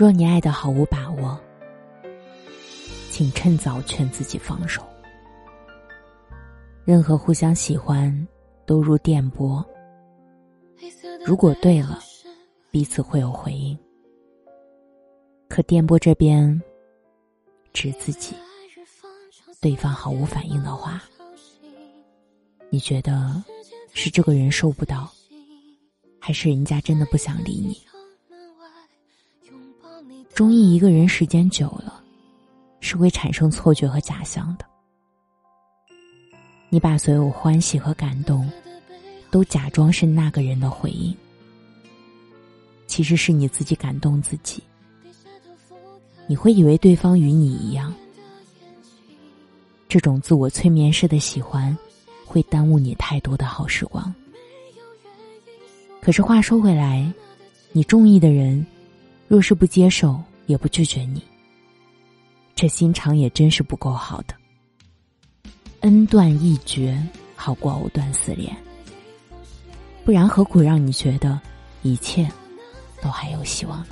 若你爱的毫无把握，请趁早劝自己放手。任何互相喜欢，都如电波。如果对了，彼此会有回应；可电波这边，指自己，对方毫无反应的话，你觉得是这个人收不到，还是人家真的不想理你？中意一个人时间久了，是会产生错觉和假象的。你把所有欢喜和感动，都假装是那个人的回应，其实是你自己感动自己。你会以为对方与你一样，这种自我催眠式的喜欢，会耽误你太多的好时光。可是话说回来，你中意的人。若是不接受，也不拒绝你，这心肠也真是不够好的。恩断义绝好过藕断丝连，不然何苦让你觉得一切都还有希望呢？